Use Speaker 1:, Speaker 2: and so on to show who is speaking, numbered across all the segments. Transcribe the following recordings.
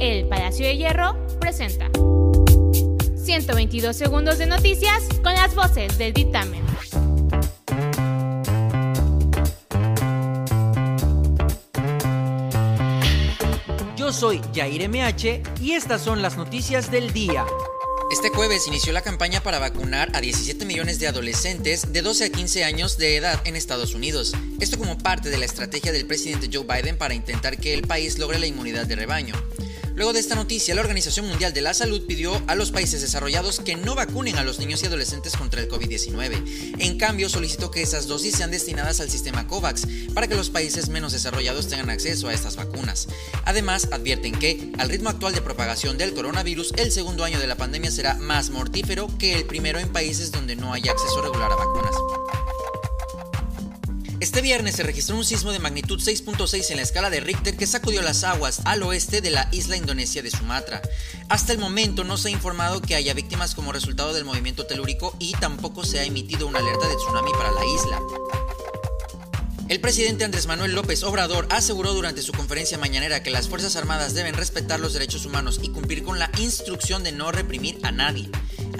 Speaker 1: El Palacio de Hierro presenta 122 segundos de noticias con las voces del dictamen.
Speaker 2: Yo soy Jair MH y estas son las noticias del día.
Speaker 3: Este jueves inició la campaña para vacunar a 17 millones de adolescentes de 12 a 15 años de edad en Estados Unidos. Esto como parte de la estrategia del presidente Joe Biden para intentar que el país logre la inmunidad de rebaño. Luego de esta noticia, la Organización Mundial de la Salud pidió a los países desarrollados que no vacunen a los niños y adolescentes contra el COVID-19. En cambio, solicitó que esas dosis sean destinadas al sistema COVAX para que los países menos desarrollados tengan acceso a estas vacunas. Además, advierten que, al ritmo actual de propagación del coronavirus, el segundo año de la pandemia será más mortífero que el primero en países donde no haya acceso regular a vacunas. Este viernes se registró un sismo de magnitud 6.6 en la escala de Richter que sacudió las aguas al oeste de la isla indonesia de Sumatra. Hasta el momento no se ha informado que haya víctimas como resultado del movimiento telúrico y tampoco se ha emitido una alerta de tsunami para la isla. El presidente Andrés Manuel López Obrador aseguró durante su conferencia mañanera que las Fuerzas Armadas deben respetar los derechos humanos y cumplir con la instrucción de no reprimir a nadie.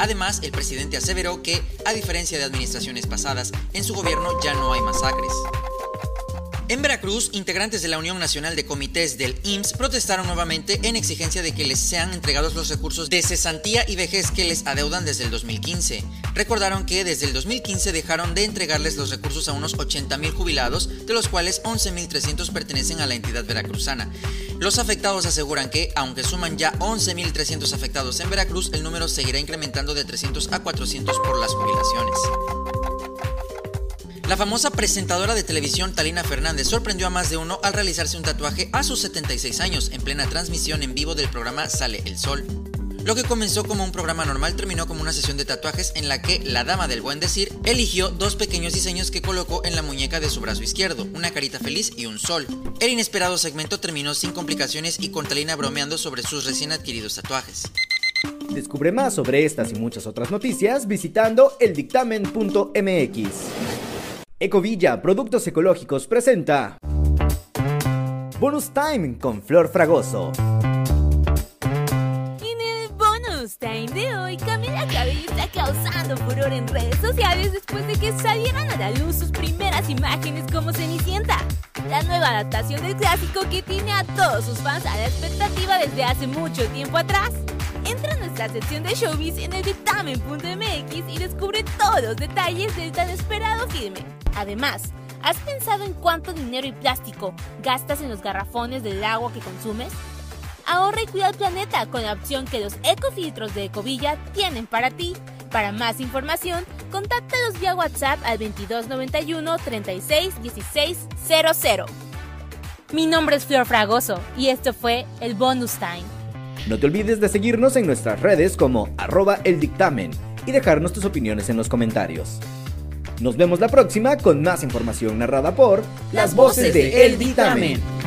Speaker 3: Además, el presidente aseveró que, a diferencia de administraciones pasadas, en su gobierno ya no hay masacres. En Veracruz, integrantes de la Unión Nacional de Comités del IMSS protestaron nuevamente en exigencia de que les sean entregados los recursos de cesantía y vejez que les adeudan desde el 2015. Recordaron que desde el 2015 dejaron de entregarles los recursos a unos 80.000 jubilados, de los cuales 11.300 pertenecen a la entidad veracruzana. Los afectados aseguran que, aunque suman ya 11.300 afectados en Veracruz, el número seguirá incrementando de 300 a 400 por las jubilaciones. La famosa presentadora de televisión Talina Fernández sorprendió a más de uno al realizarse un tatuaje a sus 76 años en plena transmisión en vivo del programa Sale el Sol. Lo que comenzó como un programa normal terminó como una sesión de tatuajes en la que la dama del buen decir eligió dos pequeños diseños que colocó en la muñeca de su brazo izquierdo, una carita feliz y un sol. El inesperado segmento terminó sin complicaciones y con Talina bromeando sobre sus recién adquiridos tatuajes.
Speaker 4: Descubre más sobre estas y muchas otras noticias visitando eldictamen.mx. Ecovilla Productos Ecológicos presenta Bonus Time con Flor Fragoso.
Speaker 1: En el bonus time de hoy, Camila Cabello está causando furor en redes sociales después de que salieran a la luz sus primeras imágenes como Cenicienta. La nueva adaptación del clásico que tiene a todos sus fans a la expectativa desde hace mucho tiempo atrás. Entra a nuestra sección de showbiz en el dictamen.mx y descubre todos los detalles del tan esperado filme. Además, ¿has pensado en cuánto dinero y plástico gastas en los garrafones del agua que consumes? Ahorra y cuida el planeta con la opción que los ecofiltros de Ecovilla tienen para ti. Para más información, contáctalos vía WhatsApp al 2291 36 16 00. Mi nombre es Flor Fragoso y esto fue el Bonus Time.
Speaker 4: No te olvides de seguirnos en nuestras redes como arroba el dictamen y dejarnos tus opiniones en los comentarios. Nos vemos la próxima con más información narrada por
Speaker 2: Las voces de El Dictamen.